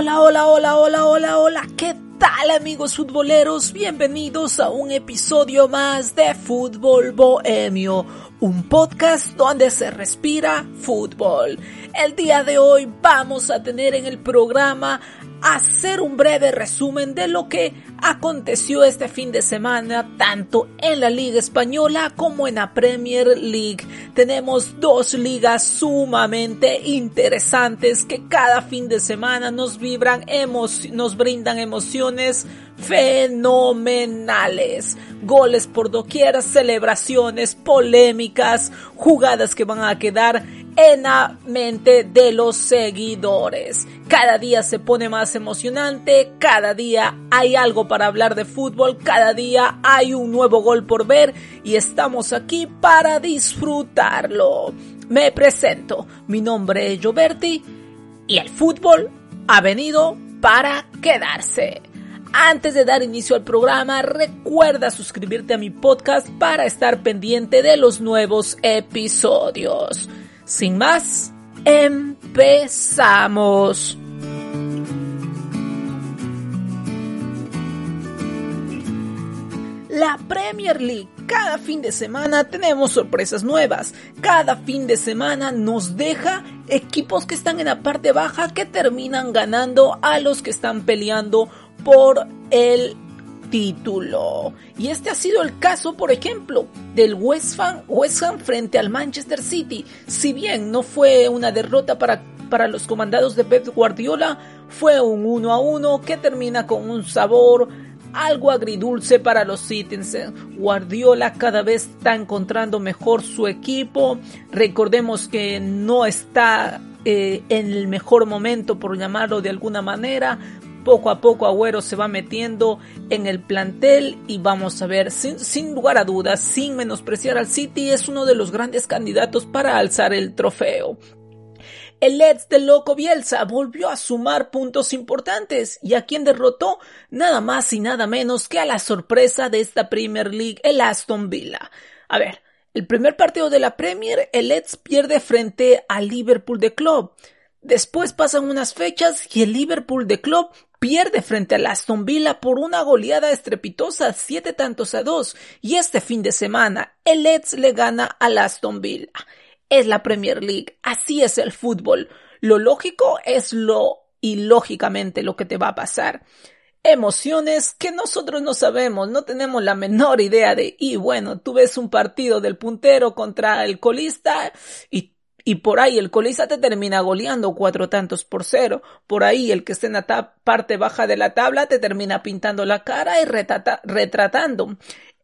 Hola, hola, hola, hola, hola, hola, ¿qué tal amigos futboleros? Bienvenidos a un episodio más de Fútbol Bohemio, un podcast donde se respira fútbol. El día de hoy vamos a tener en el programa hacer un breve resumen de lo que aconteció este fin de semana tanto en la Liga Española como en la Premier League. Tenemos dos ligas sumamente interesantes que cada fin de semana nos vibran, nos brindan emociones fenomenales. Goles por doquier, celebraciones, polémicas, jugadas que van a quedar en la mente de los seguidores. Cada día se pone más emocionante, cada día hay algo para hablar de fútbol, cada día hay un nuevo gol por ver y estamos aquí para disfrutarlo. Me presento, mi nombre es Gioberti y el fútbol ha venido para quedarse. Antes de dar inicio al programa, recuerda suscribirte a mi podcast para estar pendiente de los nuevos episodios. Sin más, empezamos. La Premier League. Cada fin de semana tenemos sorpresas nuevas. Cada fin de semana nos deja equipos que están en la parte baja que terminan ganando a los que están peleando por el título. Y este ha sido el caso, por ejemplo, del West Ham, frente al Manchester City. Si bien no fue una derrota para, para los comandados de Pep Guardiola, fue un 1 a 1 que termina con un sabor algo agridulce para los Citizens. Guardiola cada vez está encontrando mejor su equipo. Recordemos que no está eh, en el mejor momento, por llamarlo de alguna manera, poco a poco Agüero se va metiendo en el plantel y vamos a ver, sin, lugar a dudas, sin menospreciar al City, es uno de los grandes candidatos para alzar el trofeo. El Leeds de Loco Bielsa volvió a sumar puntos importantes y a quien derrotó nada más y nada menos que a la sorpresa de esta Premier League, el Aston Villa. A ver, el primer partido de la Premier, el Leeds pierde frente al Liverpool de Club. Después pasan unas fechas y el Liverpool de Club pierde frente al Aston Villa por una goleada estrepitosa, siete tantos a dos, y este fin de semana el Leeds le gana al Aston Villa. Es la Premier League, así es el fútbol. Lo lógico es lo ilógicamente lo que te va a pasar. Emociones que nosotros no sabemos, no tenemos la menor idea de, y bueno, tú ves un partido del puntero contra el colista y y por ahí el colista te termina goleando cuatro tantos por cero. Por ahí el que esté en la parte baja de la tabla te termina pintando la cara y retratando.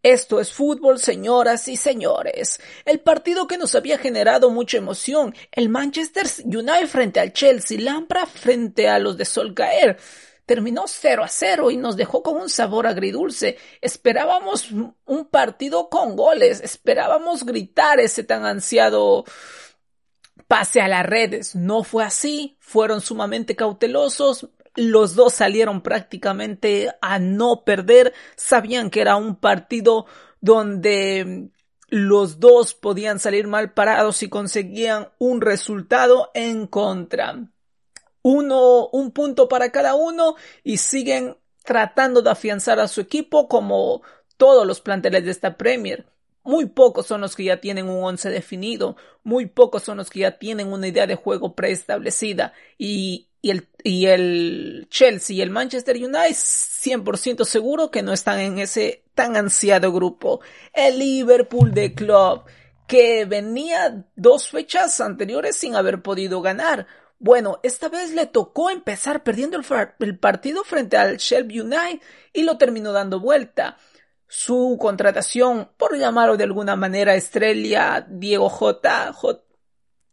Esto es fútbol, señoras y señores. El partido que nos había generado mucha emoción, el Manchester United frente al Chelsea, Lampra frente a los de Solcaer, terminó 0 a 0 y nos dejó con un sabor agridulce. Esperábamos un partido con goles, esperábamos gritar ese tan ansiado pase a las redes. No fue así, fueron sumamente cautelosos, los dos salieron prácticamente a no perder, sabían que era un partido donde los dos podían salir mal parados y conseguían un resultado en contra. Uno, un punto para cada uno y siguen tratando de afianzar a su equipo como todos los planteles de esta Premier. Muy pocos son los que ya tienen un once definido, muy pocos son los que ya tienen una idea de juego preestablecida y, y, el, y el Chelsea y el Manchester United 100% seguro que no están en ese tan ansiado grupo. El Liverpool de Club que venía dos fechas anteriores sin haber podido ganar. Bueno, esta vez le tocó empezar perdiendo el, partido frente al Shelby United y lo terminó dando vuelta su contratación, por llamarlo de alguna manera, estrella Diego J. J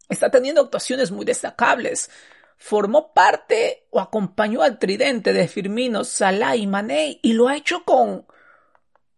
está teniendo actuaciones muy destacables. Formó parte o acompañó al tridente de Firmino, Salah y Mané y lo ha hecho con,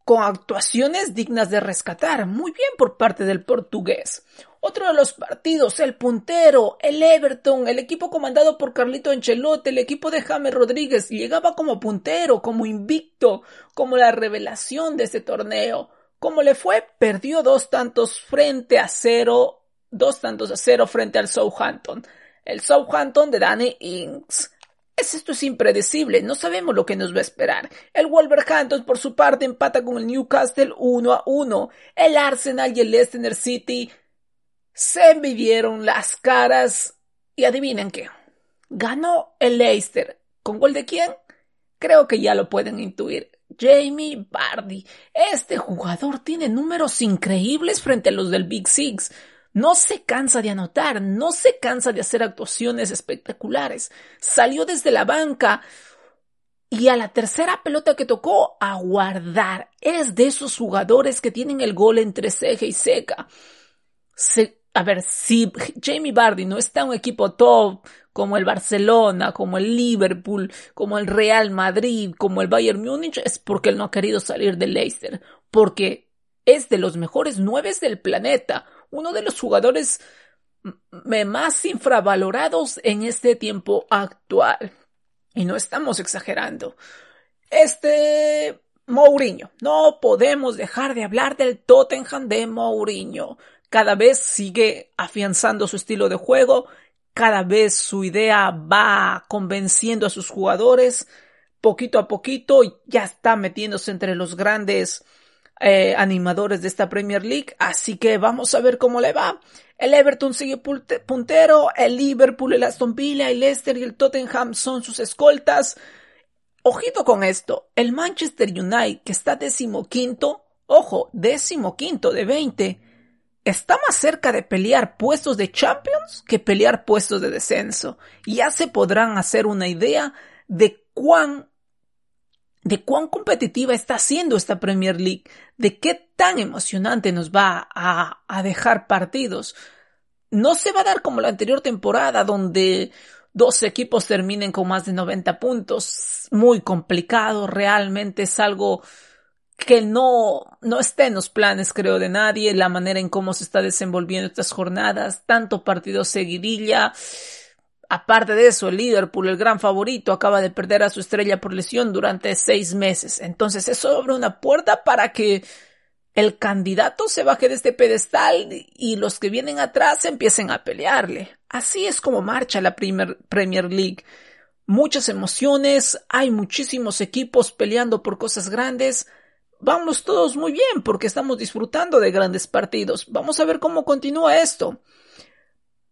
con actuaciones dignas de rescatar. Muy bien por parte del portugués. Otro de los partidos, el puntero, el Everton, el equipo comandado por Carlito Ancelotti, el equipo de James Rodríguez, llegaba como puntero, como invicto, como la revelación de este torneo. Como le fue, perdió dos tantos frente a cero dos tantos a cero frente al Southampton. El Southampton de Danny Ings. Es esto es impredecible, no sabemos lo que nos va a esperar. El Wolverhampton por su parte empata con el Newcastle 1 a 1. El Arsenal y el Leicester City se envidieron las caras y adivinen qué. Ganó el Leicester. ¿Con gol de quién? Creo que ya lo pueden intuir. Jamie Bardi. Este jugador tiene números increíbles frente a los del Big Six. No se cansa de anotar, no se cansa de hacer actuaciones espectaculares. Salió desde la banca y a la tercera pelota que tocó, a guardar. Es de esos jugadores que tienen el gol entre ceja y seca. A ver, si Jamie Bardi no está en un equipo top como el Barcelona, como el Liverpool, como el Real Madrid, como el Bayern Múnich, es porque él no ha querido salir del Leicester. Porque es de los mejores nueve del planeta uno de los jugadores más infravalorados en este tiempo actual. Y no estamos exagerando. Este Mourinho. No podemos dejar de hablar del Tottenham de Mourinho. Cada vez sigue afianzando su estilo de juego. Cada vez su idea va convenciendo a sus jugadores. Poquito a poquito ya está metiéndose entre los grandes eh, animadores de esta Premier League, así que vamos a ver cómo le va. El Everton sigue puntero, el Liverpool, el Aston Villa, el Leicester y el Tottenham son sus escoltas. Ojito con esto, el Manchester United, que está decimoquinto, ojo, decimoquinto de 20, está más cerca de pelear puestos de Champions que pelear puestos de descenso. Ya se podrán hacer una idea de cuán de cuán competitiva está siendo esta Premier League, de qué tan emocionante nos va a, a, dejar partidos. No se va a dar como la anterior temporada, donde dos equipos terminen con más de 90 puntos. Muy complicado, realmente es algo que no, no está en los planes, creo, de nadie, la manera en cómo se está desenvolviendo estas jornadas, tanto partido seguidilla, Aparte de eso, el Liverpool, el gran favorito, acaba de perder a su estrella por lesión durante seis meses. Entonces eso abre una puerta para que el candidato se baje de este pedestal y los que vienen atrás empiecen a pelearle. Así es como marcha la Premier League. Muchas emociones, hay muchísimos equipos peleando por cosas grandes. Vamos todos muy bien porque estamos disfrutando de grandes partidos. Vamos a ver cómo continúa esto.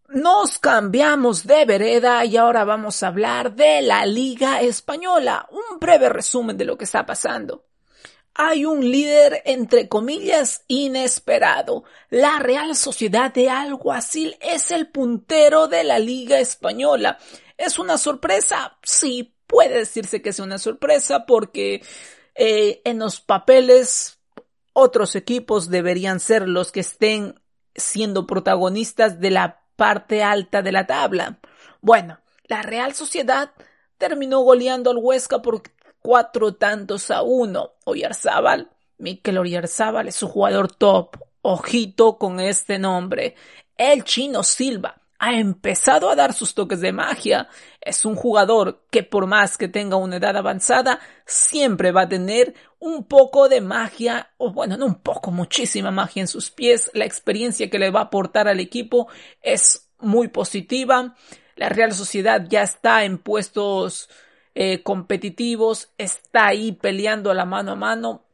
Nos cambiamos de vereda y ahora vamos a hablar de la Liga Española. Un breve resumen de lo que está pasando. Hay un líder, entre comillas, inesperado. La Real Sociedad de Alguacil es el puntero de la Liga Española. ¿Es una sorpresa? Sí, puede decirse que es una sorpresa porque eh, en los papeles otros equipos deberían ser los que estén siendo protagonistas de la parte alta de la tabla. Bueno, la Real Sociedad terminó goleando al Huesca por cuatro tantos a uno. Oyarzábal, Mikel Oyarzábal es su jugador top. Ojito con este nombre. El chino Silva ha empezado a dar sus toques de magia. Es un jugador que por más que tenga una edad avanzada, siempre va a tener un poco de magia, o bueno, no un poco, muchísima magia en sus pies. La experiencia que le va a aportar al equipo es muy positiva. La Real Sociedad ya está en puestos eh, competitivos, está ahí peleando la mano a mano.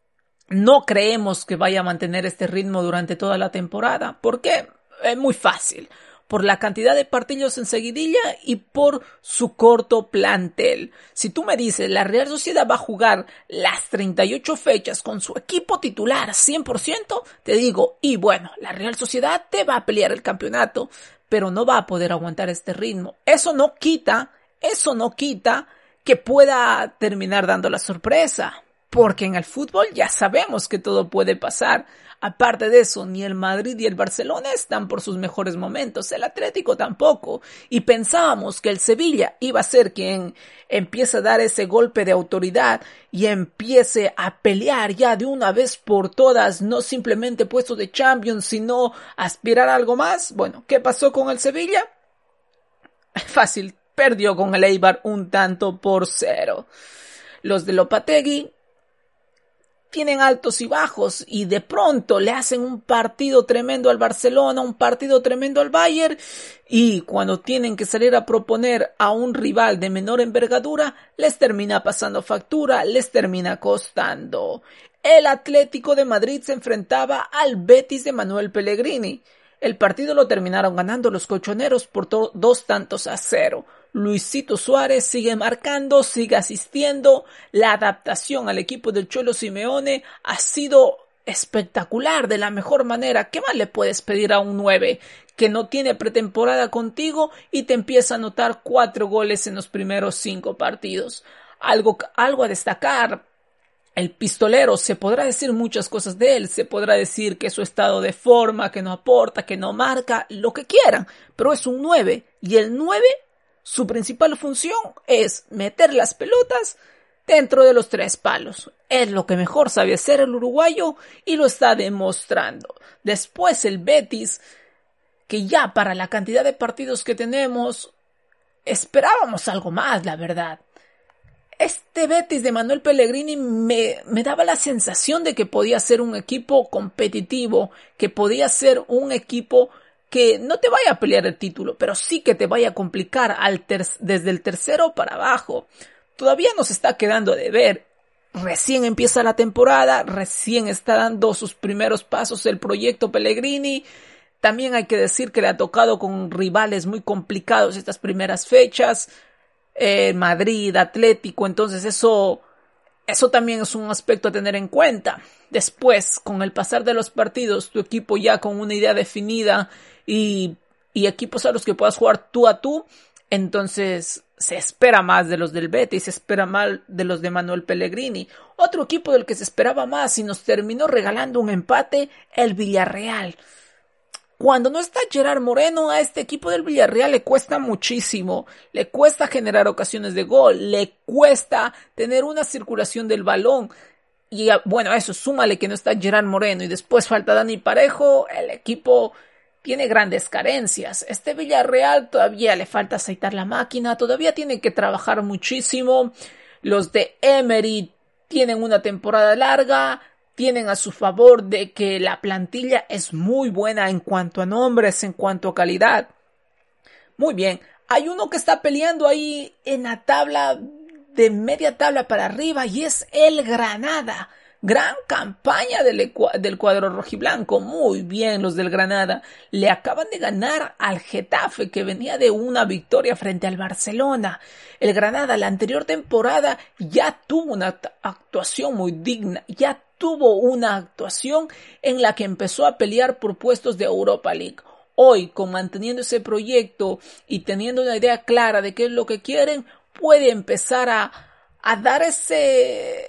No creemos que vaya a mantener este ritmo durante toda la temporada. ¿Por qué? Es muy fácil por la cantidad de partidos en seguidilla y por su corto plantel. Si tú me dices la Real Sociedad va a jugar las 38 fechas con su equipo titular 100%, te digo, y bueno, la Real Sociedad te va a pelear el campeonato, pero no va a poder aguantar este ritmo. Eso no quita, eso no quita que pueda terminar dando la sorpresa. Porque en el fútbol ya sabemos que todo puede pasar. Aparte de eso, ni el Madrid y el Barcelona están por sus mejores momentos, el Atlético tampoco, y pensábamos que el Sevilla iba a ser quien empiece a dar ese golpe de autoridad y empiece a pelear ya de una vez por todas, no simplemente puesto de Champions, sino aspirar a algo más. Bueno, ¿qué pasó con el Sevilla? Fácil, perdió con el Eibar un tanto por cero. Los de Lopategui tienen altos y bajos y de pronto le hacen un partido tremendo al Barcelona, un partido tremendo al Bayern y cuando tienen que salir a proponer a un rival de menor envergadura les termina pasando factura, les termina costando. El Atlético de Madrid se enfrentaba al Betis de Manuel Pellegrini. El partido lo terminaron ganando los colchoneros por dos tantos a cero. Luisito Suárez sigue marcando, sigue asistiendo. La adaptación al equipo del Cholo Simeone ha sido espectacular, de la mejor manera. ¿Qué más le puedes pedir a un 9 que no tiene pretemporada contigo y te empieza a anotar cuatro goles en los primeros cinco partidos? Algo, algo a destacar. El pistolero, se podrá decir muchas cosas de él, se podrá decir que su estado de forma, que no aporta, que no marca, lo que quieran, pero es un 9 y el 9 su principal función es meter las pelotas dentro de los tres palos. Es lo que mejor sabe hacer el uruguayo y lo está demostrando. Después el Betis, que ya para la cantidad de partidos que tenemos, esperábamos algo más, la verdad. Este Betis de Manuel Pellegrini me, daba la sensación de que podía ser un equipo competitivo, que podía ser un equipo que no te vaya a pelear el título, pero sí que te vaya a complicar desde el tercero para abajo. Todavía nos está quedando de ver. Recién empieza la temporada, recién está dando sus primeros pasos el proyecto Pellegrini. También hay que decir que le ha tocado con rivales muy complicados estas primeras fechas. Eh, Madrid, Atlético, entonces eso, eso también es un aspecto a tener en cuenta. Después, con el pasar de los partidos, tu equipo ya con una idea definida y, equipos a los que puedas jugar tú a tú, entonces se espera más de los del Betis, se espera más de los de Manuel Pellegrini. Otro equipo del que se esperaba más y nos terminó regalando un empate, el Villarreal. Cuando no está Gerard Moreno, a este equipo del Villarreal le cuesta muchísimo. Le cuesta generar ocasiones de gol, le cuesta tener una circulación del balón. Y bueno, eso, súmale que no está Gerard Moreno y después falta Dani Parejo, el equipo tiene grandes carencias. Este Villarreal todavía le falta aceitar la máquina, todavía tiene que trabajar muchísimo. Los de Emery tienen una temporada larga, tienen a su favor de que la plantilla es muy buena en cuanto a nombres, en cuanto a calidad. Muy bien, hay uno que está peleando ahí en la tabla de media tabla para arriba y es el Granada. Gran campaña del, del cuadro rojiblanco. Muy bien los del Granada. Le acaban de ganar al Getafe que venía de una victoria frente al Barcelona. El Granada la anterior temporada ya tuvo una actuación muy digna. Ya tuvo una actuación en la que empezó a pelear por puestos de Europa League hoy, con manteniendo ese proyecto y teniendo una idea clara de qué es lo que quieren, puede empezar a, a dar ese,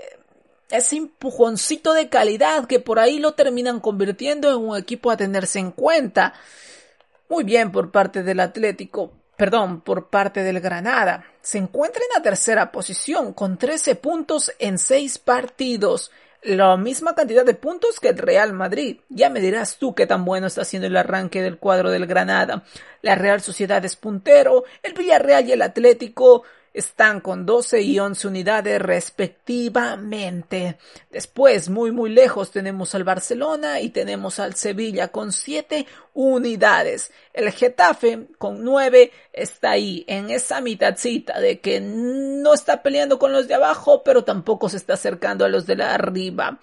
ese empujoncito de calidad que por ahí lo terminan convirtiendo en un equipo a tenerse en cuenta. Muy bien por parte del Atlético, perdón, por parte del Granada. Se encuentra en la tercera posición con 13 puntos en 6 partidos. La misma cantidad de puntos que el Real Madrid. Ya me dirás tú qué tan bueno está haciendo el arranque del cuadro del Granada. La Real Sociedad es puntero, el Villarreal y el Atlético están con 12 y 11 unidades respectivamente. Después, muy muy lejos, tenemos al Barcelona y tenemos al Sevilla con 7 unidades. El Getafe con 9 está ahí en esa mitadcita de que no está peleando con los de abajo, pero tampoco se está acercando a los de la arriba.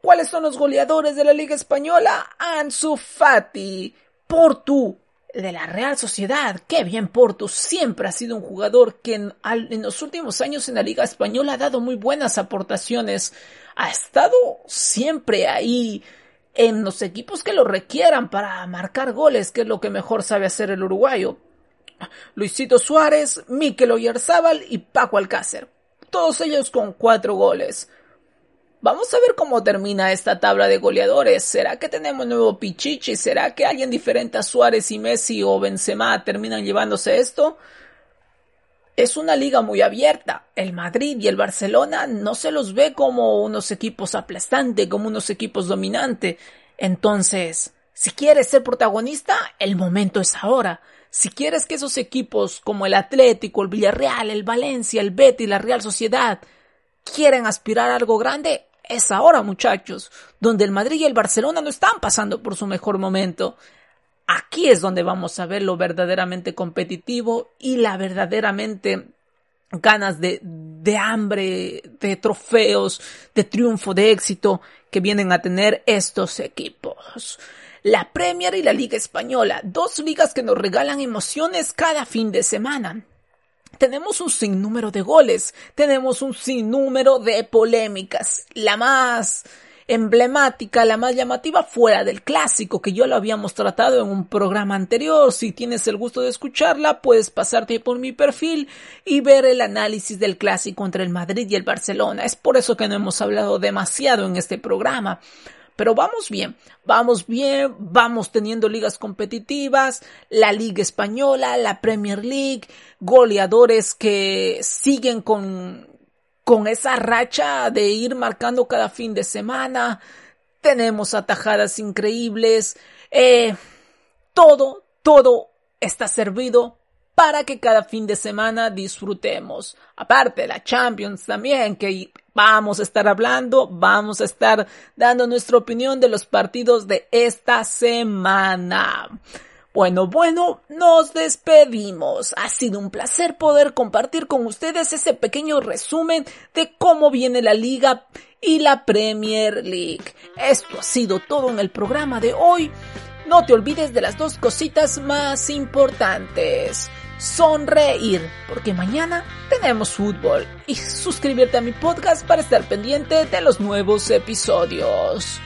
¿Cuáles son los goleadores de la Liga Española? Ansu Fati, Portu, de la Real Sociedad. Qué bien Porto, siempre ha sido un jugador que en, los últimos años en la Liga Española ha dado muy buenas aportaciones. Ha estado siempre ahí en los equipos que lo requieran para marcar goles, que es lo que mejor sabe hacer el uruguayo. Luisito Suárez, Mikel Oyarzábal y Paco Alcácer. Todos ellos con cuatro goles. Vamos a ver cómo termina esta tabla de goleadores. ¿Será que tenemos nuevo Pichichi? ¿Será que alguien diferente a Suárez y Messi o Benzema terminan llevándose esto? Es una liga muy abierta. El Madrid y el Barcelona no se los ve como unos equipos aplastantes, como unos equipos dominantes. Entonces, si quieres ser protagonista, el momento es ahora. Si quieres que esos equipos como el Atlético, el Villarreal, el Valencia, el Betis, la Real Sociedad quieren aspirar a algo grande, es ahora, muchachos, donde el Madrid y el Barcelona no están pasando por su mejor momento. Aquí es donde vamos a ver lo verdaderamente competitivo y la verdaderamente ganas de, de hambre, de trofeos, de triunfo, de éxito que vienen a tener estos equipos. La Premier y la Liga Española, dos ligas que nos regalan emociones cada fin de semana. Tenemos un sinnúmero de goles, tenemos un sinnúmero de polémicas. La más emblemática, la más llamativa fuera del clásico, que yo lo habíamos tratado en un programa anterior. Si tienes el gusto de escucharla, puedes pasarte por mi perfil y ver el análisis del clásico entre el Madrid y el Barcelona. Es por eso que no hemos hablado demasiado en este programa. Pero vamos bien, vamos bien, vamos teniendo ligas competitivas, la Liga Española, la Premier League, goleadores que siguen con, con esa racha de ir marcando cada fin de semana. Tenemos atajadas increíbles. Eh, todo, todo está servido para que cada fin de semana disfrutemos. Aparte, la Champions también, que vamos a estar hablando, vamos a estar dando nuestra opinión de los partidos de esta semana. Bueno, bueno, nos despedimos. Ha sido un placer poder compartir con ustedes ese pequeño resumen de cómo viene la liga y la Premier League. Esto ha sido todo en el programa de hoy. No te olvides de las dos cositas más importantes. Sonreír, porque mañana tenemos fútbol. Y suscribirte a mi podcast para estar pendiente de los nuevos episodios.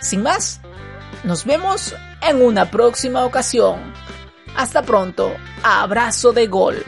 Sin más, nos vemos en una próxima ocasión. Hasta pronto. Abrazo de gol.